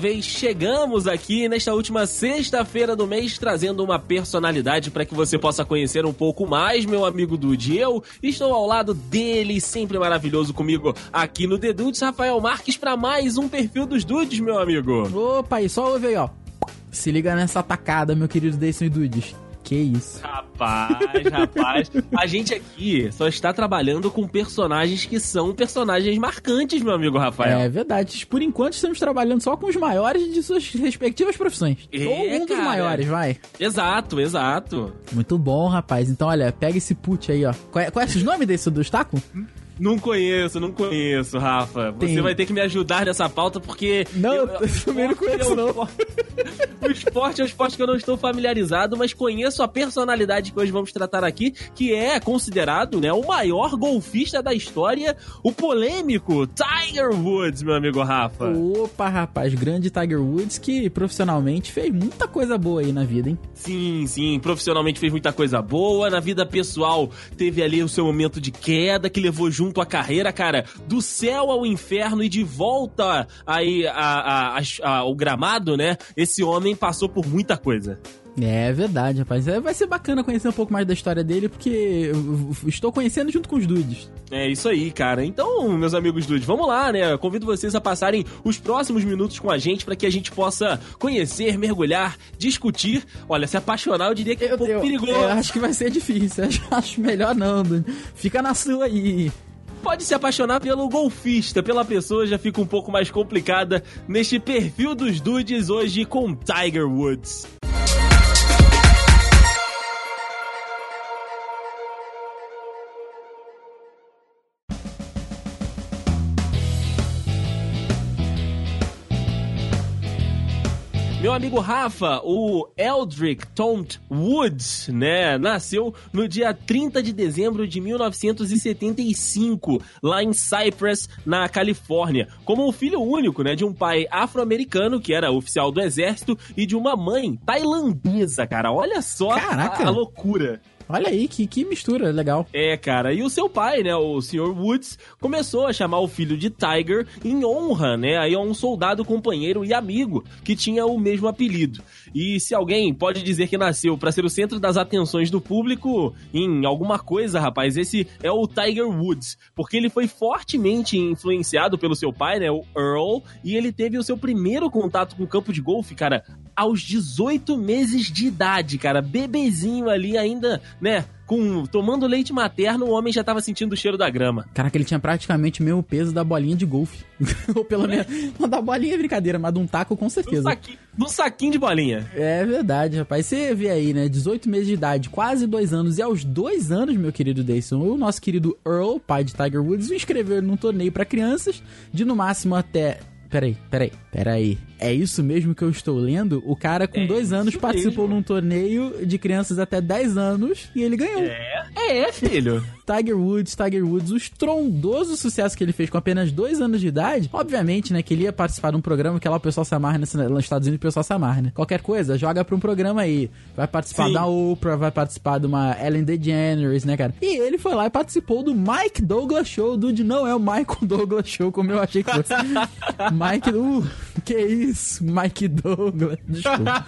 vez chegamos aqui nesta última sexta-feira do mês trazendo uma personalidade para que você possa conhecer um pouco mais, meu amigo Dude. Eu estou ao lado dele, sempre maravilhoso comigo aqui no The Dudes, Rafael Marques, para mais um perfil dos Dudes, meu amigo. Opa, e só ouve aí, ó. Se liga nessa tacada, meu querido Deison e Dudes. Que isso? Rapaz, rapaz. A gente aqui só está trabalhando com personagens que são personagens marcantes, meu amigo Rafael. É verdade. Por enquanto estamos trabalhando só com os maiores de suas respectivas profissões. É, Ou um dos cara. maiores, vai. Exato, exato. Muito bom, rapaz. Então, olha, pega esse put aí, ó. Conhe- Conhece os nomes desse do obstáculo? Não conheço, não conheço, Rafa. Você Tem- vai ter que me ajudar nessa pauta porque. Não, eu também não conheço, é um não. esporte- o esporte é um esporte que eu não estou familiarizado, mas conheço a personalidade que hoje vamos tratar aqui, que é considerado né, o maior golfista da história, o polêmico Tiger Woods, meu amigo Rafa. Opa, rapaz, grande Tiger Woods que profissionalmente fez muita coisa boa aí na vida, hein? Sim, sim, profissionalmente fez muita coisa boa, na vida pessoal teve ali o seu momento de queda que levou junto a carreira, cara, do céu ao inferno e de volta aí a, a- a- ao gramado, né? Esse homem passou por muita coisa. É verdade, rapaz. É, vai ser bacana conhecer um pouco mais da história dele, porque eu- eu estou conhecendo junto com os dudes. É isso aí, cara. Então, meus amigos dudes, vamos lá, né? Convido vocês a passarem os próximos minutos com a gente para que a gente possa conhecer, mergulhar, discutir. Olha, se apaixonar, eu diria que é um pouco perigoso. eu acho que vai ser difícil. Eu acho melhor não, dude. Fica na sua aí. Pode se apaixonar pelo golfista, pela pessoa já fica um pouco mais complicada neste perfil dos dudes hoje com Tiger Woods. Amigo Rafa, o Eldrick Tomt Woods, né, nasceu no dia 30 de dezembro de 1975, lá em Cypress, na Califórnia, como o filho único, né, de um pai afro-americano, que era oficial do exército, e de uma mãe tailandesa, cara. Olha só a, a loucura. Olha aí, que, que mistura legal. É, cara, e o seu pai, né, o Sr. Woods, começou a chamar o filho de Tiger em honra, né, aí a um soldado companheiro e amigo que tinha o mesmo apelido. E se alguém pode dizer que nasceu pra ser o centro das atenções do público em alguma coisa, rapaz, esse é o Tiger Woods, porque ele foi fortemente influenciado pelo seu pai, né, o Earl, e ele teve o seu primeiro contato com o campo de golfe, cara, aos 18 meses de idade, cara, bebezinho ali ainda, né, com tomando leite materno, o homem já tava sentindo o cheiro da grama. Caraca, ele tinha praticamente o mesmo peso da bolinha de golfe. Ou pelo menos. Não, da bolinha é brincadeira, mas de um taco com certeza. saquinho, num saquinho de bolinha. É verdade, rapaz. Você vê aí, né? 18 meses de idade, quase dois anos. E aos dois anos, meu querido Dayson, o nosso querido Earl, pai de Tiger Woods, o inscreveu num torneio pra crianças de no máximo até. Peraí, peraí, peraí. É isso mesmo que eu estou lendo? O cara com É dois anos participou mesmo. num torneio de crianças até 10 anos e ele ganhou. É, é, filho. Tiger Woods, Tiger Woods, o estrondoso sucesso que ele fez com apenas dois anos de idade, obviamente, né, que ele ia participar de um programa que lá o pessoal se amarra nos Estados Unidos, o pessoal se amarra, né? Qualquer coisa, joga pra um programa aí. Vai participar Sim. da Oprah, vai participar de uma Ellen DeGeneres, né, cara? E ele foi lá e participou do Mike Douglas Show, Dude, não é o Michael Douglas Show, como eu achei que fosse. Mike, uh, que isso, Mike Douglas, desculpa.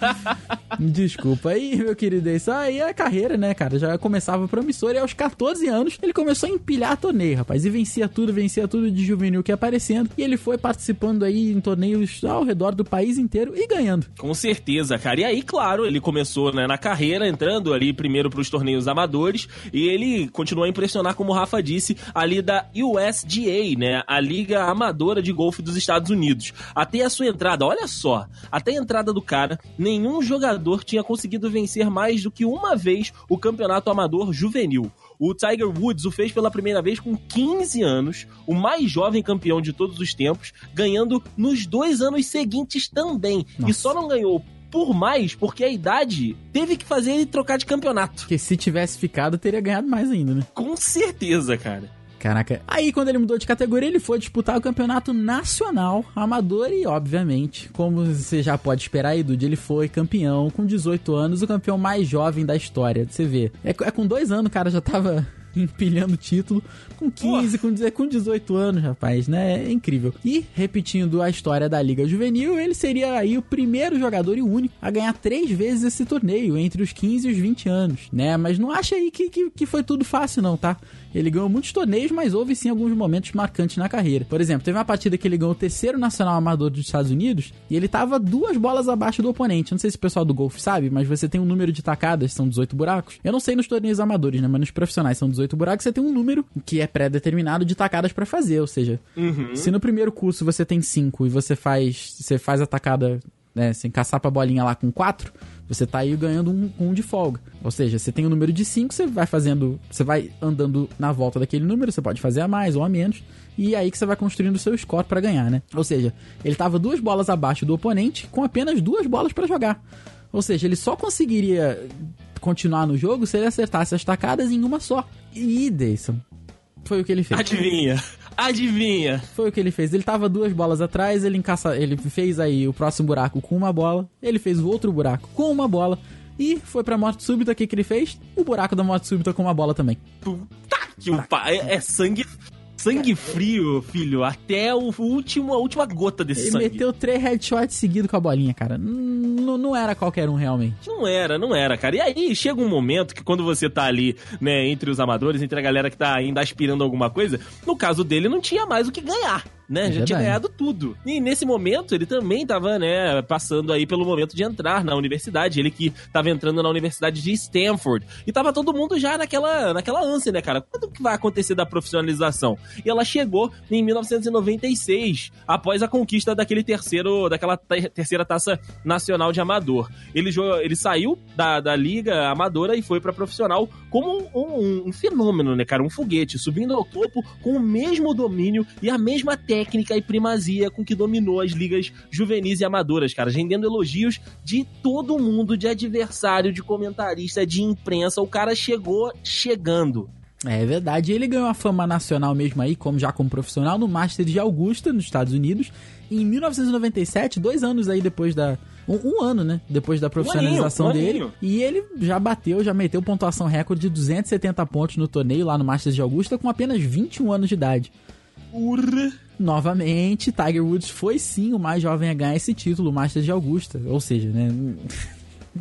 Desculpa. Aí, meu querido, isso aí é a carreira, né, cara? Já começava promissor e aos 14 anos ele começou a empilhar torneio, rapaz. E vencia tudo, vencia tudo de juvenil que ia aparecendo. E ele foi participando aí em torneios ao redor do país inteiro e ganhando. Com certeza, cara. E aí, claro, ele começou né, na carreira, entrando ali primeiro pros torneios amadores, e ele continuou a impressionar, como o Rafa disse, ali da USGA, né? A Liga Amadora de Golfe dos Estados Unidos. Até a sua entrada, olha só, até a entrada do cara, nenhum jogador tinha conseguido vencer mais do que uma vez o campeonato amador juvenil. O Tiger Woods o fez pela primeira vez com 15 anos, o mais jovem campeão de todos os tempos, ganhando nos dois anos seguintes também. E Nossa. só não ganhou por mais porque a idade teve que fazer ele trocar de campeonato. Porque se tivesse ficado, teria ganhado mais ainda, né? Com certeza, cara. Caraca. Aí, quando ele mudou de categoria, ele foi disputar o campeonato nacional amador e, obviamente, como você já pode esperar aí, Dude, ele foi campeão com 18 anos, o campeão mais jovem da história. Você vê. É, é com dois anos, cara já tava empilhando título com 15, com, com 18 anos, rapaz, né? É incrível. E, repetindo a história da Liga Juvenil, ele seria aí o primeiro jogador e único a ganhar três vezes esse torneio, entre os 15 e os 20 anos, né? Mas não acha aí que, que, que foi tudo fácil, não, tá? Ele ganhou muitos torneios, mas houve sim alguns momentos marcantes na carreira. Por exemplo, teve uma partida que ele ganhou o terceiro nacional amador dos Estados Unidos e ele tava duas bolas abaixo do oponente. Não sei se o pessoal do golfe sabe, mas você tem um número de tacadas, são 18 buracos. Eu não sei nos torneios amadores, né? Mas nos profissionais são 18 buracos, você tem um número que é pré-determinado de tacadas para fazer. Ou seja, uhum. se no primeiro curso você tem 5 e você faz, você faz a tacada né, sem caçar pra bolinha lá com 4, você tá aí ganhando um, um de folga. Ou seja, você tem um número de 5, você vai fazendo. Você vai andando na volta daquele número, você pode fazer a mais ou a menos. E é aí que você vai construindo o seu score para ganhar, né? Ou seja, ele tava duas bolas abaixo do oponente com apenas duas bolas para jogar. Ou seja, ele só conseguiria continuar no jogo se ele acertasse as tacadas em uma só. E Deison, foi o que ele fez. Adivinha. Adivinha. Foi o que ele fez. Ele tava duas bolas atrás, ele encaça, ele fez aí o próximo buraco com uma bola, ele fez o outro buraco com uma bola e foi pra morte súbita. O que, que ele fez? O buraco da morte súbita com uma bola também. Puta que o pai é, é sangue sangue frio, filho, até o último, a última gota desse ele sangue. Ele meteu três headshots seguidos com a bolinha, cara. N não era qualquer um, realmente. Não era, não era, cara. E aí chega um momento que quando você tá ali, né, entre os amadores, entre a galera que tá ainda aspirando alguma coisa, no caso dele não tinha mais o que ganhar né? É já tinha ganhado tudo. E nesse momento ele também tava, né, passando aí pelo momento de entrar na universidade. Ele que tava entrando na universidade de Stanford. E tava todo mundo já naquela, naquela ânsia, né, cara? Quando que vai acontecer da profissionalização? E ela chegou em 1996, após a conquista daquele terceiro, daquela terceira taça nacional de amador. Ele, ele saiu da, da liga amadora e foi para profissional como um, um, um fenômeno, né, cara? Um foguete, subindo ao topo com o mesmo domínio e a mesma técnica técnica e primazia com que dominou as ligas juvenis e amadoras, cara, rendendo elogios de todo mundo, de adversário, de comentarista, de imprensa. O cara chegou chegando. É verdade, ele ganhou a fama nacional mesmo aí, como já como profissional, no Masters de Augusta, nos Estados Unidos, em 1997, dois anos aí depois da. Um, um ano, né? Depois da profissionalização um aninho, um dele. Aninho. E ele já bateu, já meteu pontuação recorde de 270 pontos no torneio lá no Masters de Augusta com apenas 21 anos de idade. Urra. Novamente, Tiger Woods foi sim o mais jovem a ganhar esse título, o Masters de Augusta. Ou seja, né?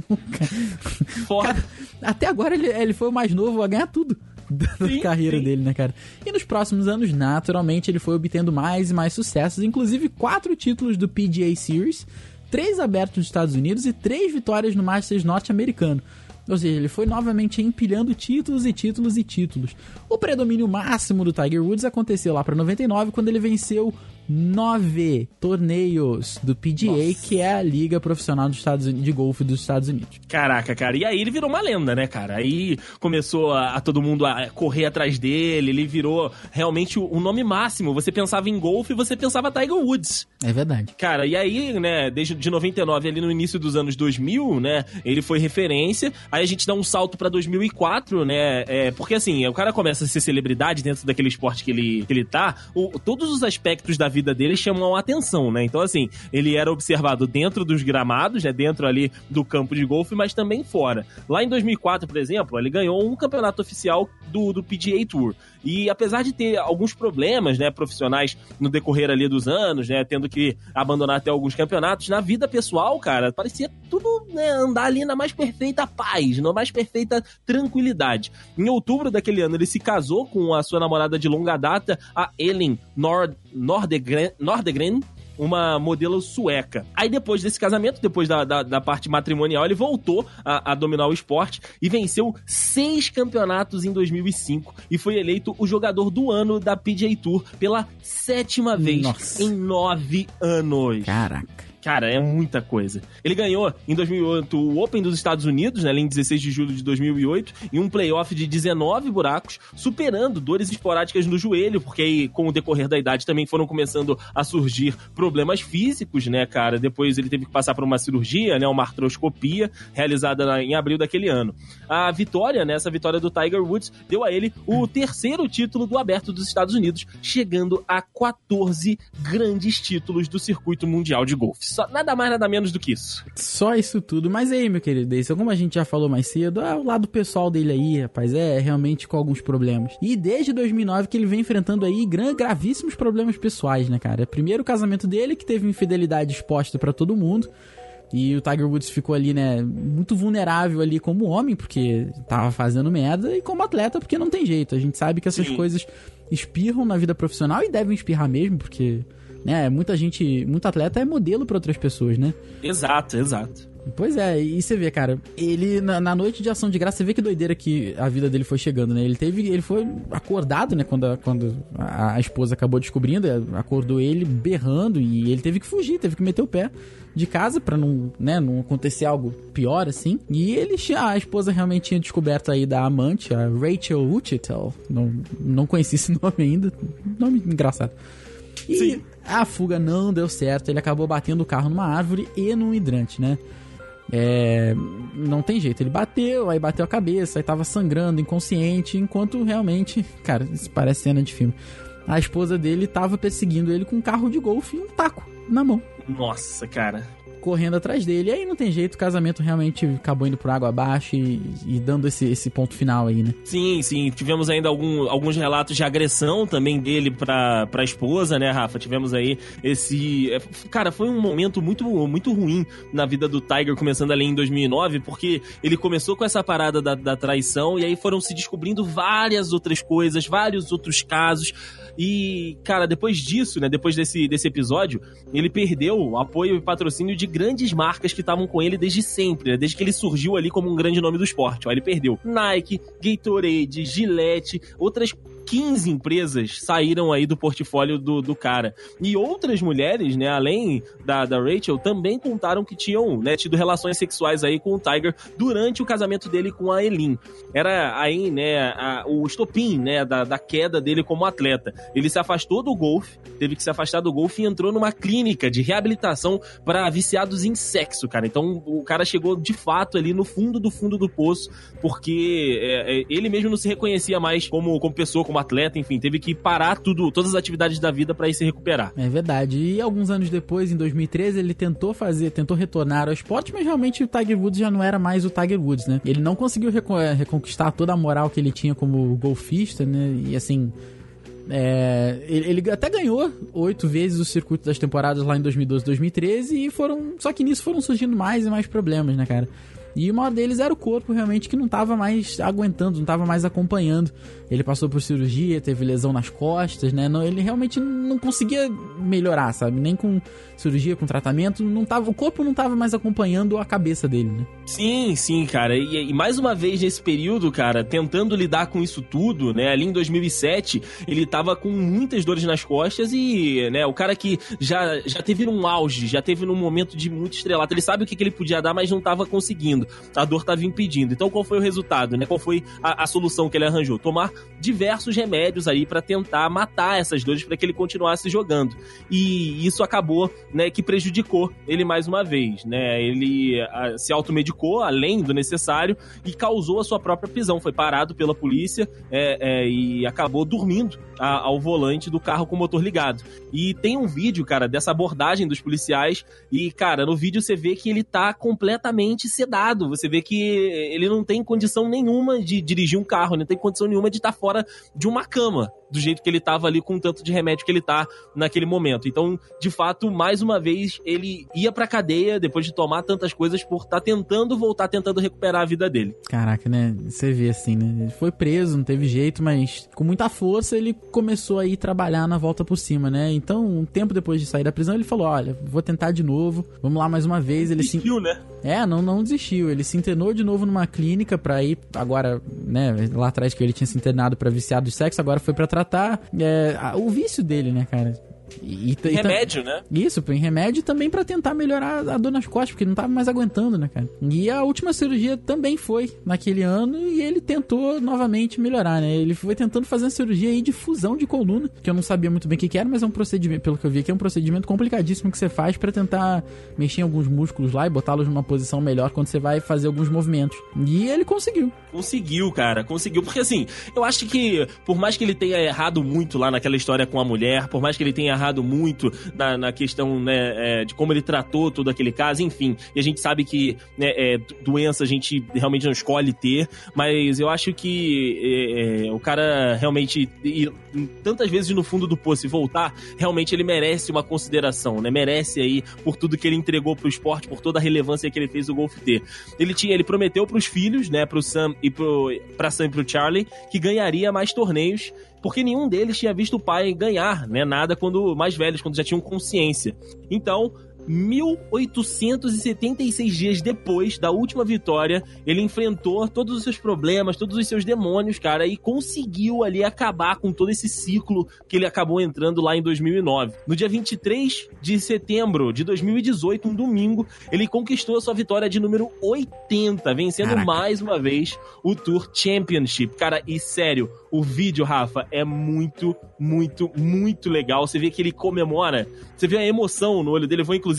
Foda. Até agora ele, ele foi o mais novo a ganhar tudo da sim, carreira sim. dele, né, cara? E nos próximos anos, naturalmente, ele foi obtendo mais e mais sucessos, inclusive quatro títulos do PGA Series, três abertos nos Estados Unidos e três vitórias no Masters norte-americano. Ou seja, ele foi novamente empilhando títulos e títulos e títulos. O predomínio máximo do Tiger Woods aconteceu lá para 99, quando ele venceu nove torneios do PGA, Nossa. que é a liga profissional dos Estados Unidos, de golfe dos Estados Unidos. Caraca, cara. E aí ele virou uma lenda, né, cara? Aí começou a, a todo mundo a correr atrás dele, ele virou realmente o, o nome máximo. Você pensava em golfe, você pensava Tiger Woods. É verdade. Cara, e aí, né, desde de 99 ali no início dos anos 2000, né, ele foi referência. Aí a gente dá um salto para 2004, né? É, porque assim, o cara começa a ser celebridade dentro daquele esporte que ele, que ele tá, o, todos os aspectos da vida dele chamam a atenção, né? Então, assim, ele era observado dentro dos gramados, né? Dentro ali do campo de golfe, mas também fora. Lá em 2004, por exemplo, ele ganhou um campeonato oficial do, do PGA Tour. E apesar de ter alguns problemas, né, profissionais no decorrer ali dos anos, né, tendo que abandonar até alguns campeonatos, na vida pessoal, cara, parecia tudo né, andar ali na mais perfeita paz, na mais perfeita tranquilidade. Em outubro daquele ano, ele se casou com a sua namorada de longa data, a Ellen Nord Nordegren, Nordegren uma modelo sueca. Aí depois desse casamento, depois da, da, da parte matrimonial, ele voltou a, a, dominar o esporte e venceu seis campeonatos em 2005 e foi eleito o jogador do ano da PGA Tour pela sétima vez Nossa. em nove anos. Caraca. Cara, é muita coisa. Ele ganhou em 2008 o Open dos Estados Unidos, né, em 16 de julho de 2008, em um playoff de 19 buracos, superando dores esporádicas no joelho, porque aí, com o decorrer da idade também foram começando a surgir problemas físicos, né, cara? Depois ele teve que passar por uma cirurgia, né, uma artroscopia, realizada em abril daquele ano. A vitória, né, essa vitória do Tiger Woods, deu a ele o terceiro título do Aberto dos Estados Unidos, chegando a 14 grandes títulos do circuito mundial de golfe. Só, nada mais, nada menos do que isso. Só isso tudo. Mas aí, meu querido, isso, como a gente já falou mais cedo, é o lado pessoal dele aí, rapaz, é realmente com alguns problemas. E desde 2009 que ele vem enfrentando aí gran, gravíssimos problemas pessoais, né, cara? É primeiro o casamento dele, que teve infidelidade exposta para todo mundo. E o Tiger Woods ficou ali, né, muito vulnerável ali como homem, porque tava fazendo merda, e como atleta, porque não tem jeito. A gente sabe que essas Sim. coisas espirram na vida profissional e devem espirrar mesmo, porque, né, muita gente, muito atleta é modelo para outras pessoas, né? Exato, exato. Pois é, e você vê, cara, ele na, na, noite de ação de graça, você vê que doideira que a vida dele foi chegando, né? Ele teve, ele foi acordado, né, quando a, quando a, a esposa acabou descobrindo, acordou ele berrando e ele teve que fugir, teve que meter o pé de casa para não, né, não acontecer algo pior assim. E ele a esposa realmente tinha descoberto aí da amante, a Rachel Uchitel. Não não conheci esse nome ainda, nome engraçado. E Sim. A fuga não deu certo, ele acabou batendo o carro numa árvore e num hidrante, né? É, não tem jeito, ele bateu, aí bateu a cabeça, aí tava sangrando, inconsciente, enquanto realmente, cara, isso parece cena de filme. A esposa dele tava perseguindo ele com um carro de golfe e um taco na mão. Nossa, cara correndo atrás dele. E aí não tem jeito, o casamento realmente acabou indo por água abaixo e, e dando esse, esse ponto final aí, né? Sim, sim. Tivemos ainda algum, alguns relatos de agressão também dele pra, pra esposa, né, Rafa? Tivemos aí esse. É, cara, foi um momento muito, muito ruim na vida do Tiger, começando ali em 2009, porque ele começou com essa parada da, da traição e aí foram se descobrindo várias outras coisas, vários outros casos. E, cara, depois disso, né, depois desse, desse episódio, ele perdeu o apoio e patrocínio de grandes marcas que estavam com ele desde sempre, né, desde que ele surgiu ali como um grande nome do esporte. Ó, ele perdeu Nike, Gatorade, Gillette, outras 15 empresas saíram aí do portfólio do, do cara. E outras mulheres, né, além da, da Rachel, também contaram que tinham né, tido relações sexuais aí com o Tiger durante o casamento dele com a Elin. Era aí, né, a, o estopim, né, da, da queda dele como atleta. Ele se afastou do golfe, teve que se afastar do golfe e entrou numa clínica de reabilitação para viciados em sexo, cara. Então o cara chegou de fato ali no fundo do fundo do poço, porque é, é, ele mesmo não se reconhecia mais como, como pessoa, como atleta, enfim, teve que parar tudo, todas as atividades da vida para ir se recuperar. É verdade. E alguns anos depois, em 2013, ele tentou fazer, tentou retornar ao esporte, mas realmente o Tiger Woods já não era mais o Tiger Woods, né? Ele não conseguiu é, reconquistar toda a moral que ele tinha como golfista, né? E assim, é, ele, ele, até ganhou oito vezes o circuito das temporadas lá em 2012 2013 e foram. Só que nisso foram surgindo mais e mais problemas, né, cara? E maior deles era o corpo realmente que não estava mais aguentando, não estava mais acompanhando. Ele passou por cirurgia, teve lesão nas costas, né? Não, ele realmente não conseguia melhorar, sabe? Nem com cirurgia, com tratamento, não tava, o corpo não estava mais acompanhando a cabeça dele, né? Sim, sim, cara. E, e, mais uma vez nesse período, cara, tentando lidar com isso tudo, né? Ali em 2007, ele tava com muitas dores nas costas e, né, o cara que já, já teve num auge, já teve num momento de muito estrelato, ele sabe o que, que ele podia dar, mas não tava conseguindo. A dor tava impedindo. Então qual foi o resultado, né? Qual foi a, a solução que ele arranjou? Tomar diversos remédios aí para tentar matar essas dores para que ele continuasse jogando. E isso acabou, né, que prejudicou ele mais uma vez, né? Ele a, se automedicou além do necessário e causou a sua própria prisão. Foi parado pela polícia é, é, e acabou dormindo a, ao volante do carro com o motor ligado. E tem um vídeo, cara, dessa abordagem dos policiais e, cara, no vídeo você vê que ele tá completamente sedado. Você vê que ele não tem condição nenhuma de dirigir um carro, não tem condição nenhuma de estar fora de uma cama do jeito que ele tava ali com o tanto de remédio que ele tá naquele momento. Então, de fato, mais uma vez, ele ia pra cadeia depois de tomar tantas coisas por estar tá tentando voltar, tentando recuperar a vida dele. Caraca, né? Você vê assim, né? Ele foi preso, não teve jeito, mas com muita força ele começou a ir trabalhar na volta por cima, né? Então, um tempo depois de sair da prisão, ele falou: Olha, vou tentar de novo, vamos lá mais uma vez. Ele desistiu, se... né? É, não, não desistiu. Ele se internou de novo numa clínica pra ir, agora, né? Lá atrás que ele tinha se internado pra viciado de sexo, agora foi pra tratar é, o vício dele, né, cara? E, e, remédio, né? Isso, põe remédio também para tentar melhorar a dor nas costas, porque não tava mais aguentando, né, cara? E a última cirurgia também foi naquele ano e ele tentou novamente melhorar, né? Ele foi tentando fazer uma cirurgia aí de fusão de coluna, que eu não sabia muito bem o que, que era, mas é um procedimento, pelo que eu vi aqui, é um procedimento complicadíssimo que você faz para tentar mexer em alguns músculos lá e botá-los numa posição melhor quando você vai fazer alguns movimentos. E ele conseguiu. Conseguiu, cara, conseguiu. Porque assim, eu acho que por mais que ele tenha errado muito lá naquela história com a mulher, por mais que ele tenha narrado muito na, na questão né, é, de como ele tratou todo aquele caso, enfim. E a gente sabe que né, é, doença a gente realmente não escolhe ter, mas eu acho que é, é o cara realmente, e, tantas vezes no fundo do poço e voltar, realmente ele merece uma consideração, né? Merece aí por tudo que ele entregou pro esporte, por toda a relevância que ele fez o golfe ter. Ele tinha, ele prometeu pros filhos, né, pro Sam e pro, pra Sam e pro Charlie, que ganharia mais torneios porque nenhum deles tinha visto o pai ganhar, né, nada quando mais velhos, quando já tinham consciência. Então, 1876 dias depois da última vitória, ele enfrentou todos os seus problemas, todos os seus demônios, cara, e conseguiu ali acabar com todo esse ciclo que ele acabou entrando lá em 2009. No dia 23 de setembro de 2018, um domingo, ele conquistou a sua vitória de número 80, vencendo Caraca. mais uma vez o Tour Championship. Cara, e sério, o vídeo, Rafa, é muito, muito, muito legal. Você vê que ele comemora, você vê a emoção no olho dele. Eu vou inclusive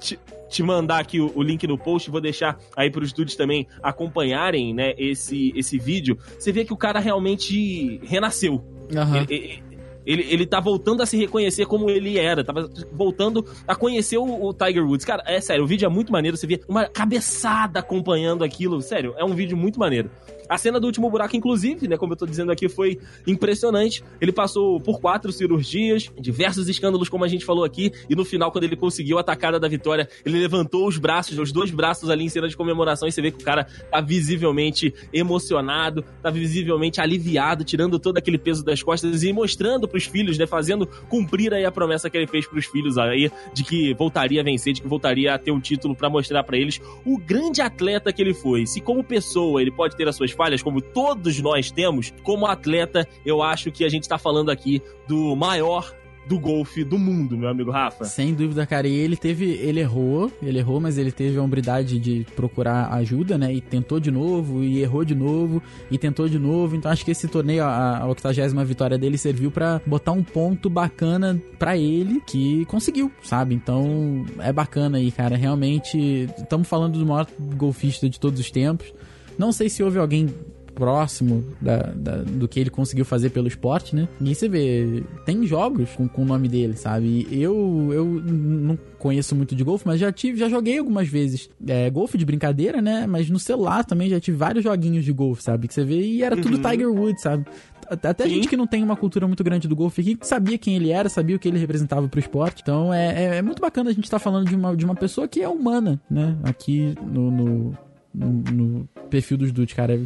te, te mandar aqui o, o, link no post, vou deixar aí para os dudes também acompanharem, né, esse, esse vídeo. Você vê que o cara realmente renasceu. Uhum. Ele, ele, ele tá voltando a se reconhecer como ele era, tava voltando a conhecer o, o, Tiger Woods. Cara, é sério, o vídeo é muito maneiro, você vê uma cabeçada acompanhando aquilo. Sério, é um vídeo muito maneiro. A cena do último buraco, inclusive, né, como eu tô dizendo aqui, foi impressionante. Ele passou por quatro cirurgias, diversos escândalos, como a gente falou aqui, e no final, quando ele conseguiu a tacada da vitória, ele levantou os braços, os dois braços ali em cena de comemoração, e você vê que o cara tá visivelmente emocionado, tá visivelmente aliviado, tirando todo aquele peso das costas e mostrando pros filhos, né, fazendo cumprir aí a promessa que ele fez pros filhos aí, de que voltaria a vencer, de que voltaria a ter um título para mostrar para eles o grande atleta que ele foi. Se como pessoa ele pode ter as suas falhas, como todos nós temos, como atleta, eu acho que a gente tá falando aqui do maior do golfe do mundo, meu amigo Rafa. Sem dúvida, cara. E ele teve. Ele errou, ele errou, mas ele teve a hombridade de procurar ajuda, né? E tentou de novo, e errou de novo, e tentou de novo. Então acho que esse torneio, a, a 80 vitória dele, serviu para botar um ponto bacana para ele, que conseguiu, sabe? Então é bacana aí, cara. Realmente, estamos falando do maior golfista de todos os tempos. Não sei se houve alguém próximo da, da, do que ele conseguiu fazer pelo esporte, né? E você vê, tem jogos com, com o nome dele, sabe? Eu, eu não conheço muito de golfe, mas já tive, já joguei algumas vezes é, golfe de brincadeira, né? Mas no celular também já tive vários joguinhos de golfe, sabe? Que você vê e era tudo uhum. Tiger Woods, sabe? Até Sim. gente que não tem uma cultura muito grande do golfe aqui sabia quem ele era, sabia o que ele representava pro esporte. Então é, é, é muito bacana a gente estar tá falando de uma, de uma pessoa que é humana, né? Aqui no, no, no, perfil dos dudes, cara.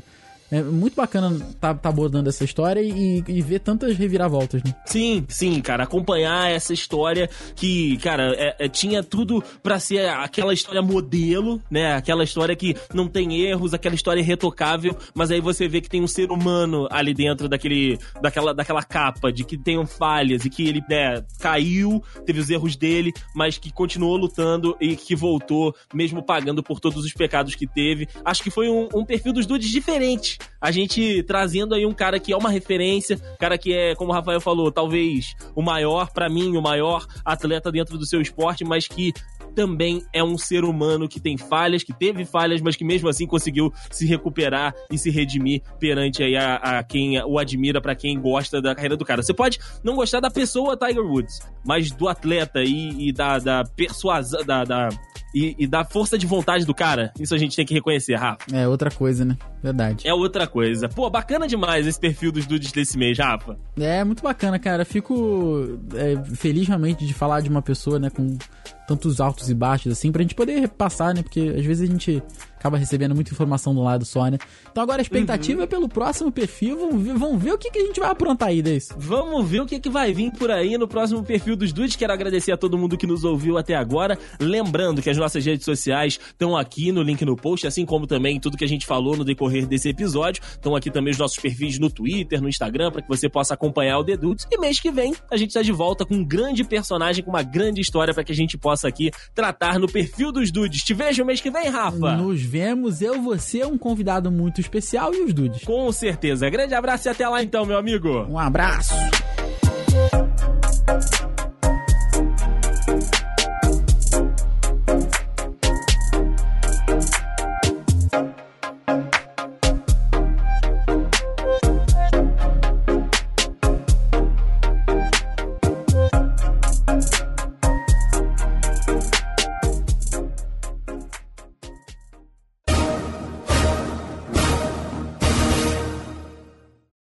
É muito bacana tá, tá abordando essa história e, e ver tantas reviravoltas, né? Sim, sim, cara. Acompanhar essa história que, cara, é, é, tinha tudo para ser aquela história modelo, né? Aquela história que não tem erros, aquela história irretocável, mas aí você vê que tem um ser humano ali dentro daquele, daquela, daquela capa, de que tem falhas e que ele né, caiu, teve os erros dele, mas que continuou lutando e que voltou, mesmo pagando por todos os pecados que teve. Acho que foi um, um perfil dos dudes diferente a gente trazendo aí um cara que é uma referência, cara que é, como o Rafael falou, talvez o maior, para mim, o maior atleta dentro do seu esporte, mas que também é um ser humano que tem falhas, que teve falhas, mas que mesmo assim conseguiu se recuperar e se redimir perante aí a, a quem o admira, para quem gosta da carreira do cara. Você pode não gostar da pessoa Tiger Woods, mas do atleta e, e da, da persuasão, da, da e, e, da força de vontade do cara, isso a gente tem que reconhecer, Rafa. É outra coisa, né? Verdade. É outra coisa. Pô, bacana demais esse perfil dos dudes desse mês, Rafa. É, muito bacana, cara. Fico é, feliz realmente de falar de uma pessoa, né, com tantos altos e baixos, assim, pra gente poder repassar, né? Porque às vezes a gente acaba recebendo muita informação do lado só, né? Então agora a expectativa uhum. é pelo próximo perfil. Vamos ver, vamos ver o que, que a gente vai aprontar aí desse. Vamos ver o que, que vai vir por aí no próximo perfil dos dudes. Quero agradecer a todo mundo que nos ouviu até agora. Lembrando que as nossas redes sociais estão aqui no link no post, assim como também tudo que a gente falou no decorrer desse episódio. Estão aqui também os nossos perfis no Twitter, no Instagram, para que você possa acompanhar o The Dudes. E mês que vem a gente está de volta com um grande personagem, com uma grande história para que a gente possa aqui tratar no perfil dos dudes. Te vejo mês que vem, Rafa. Nos vemos, eu, você, um convidado muito especial e os dudes. Com certeza. Grande abraço e até lá então, meu amigo. Um abraço.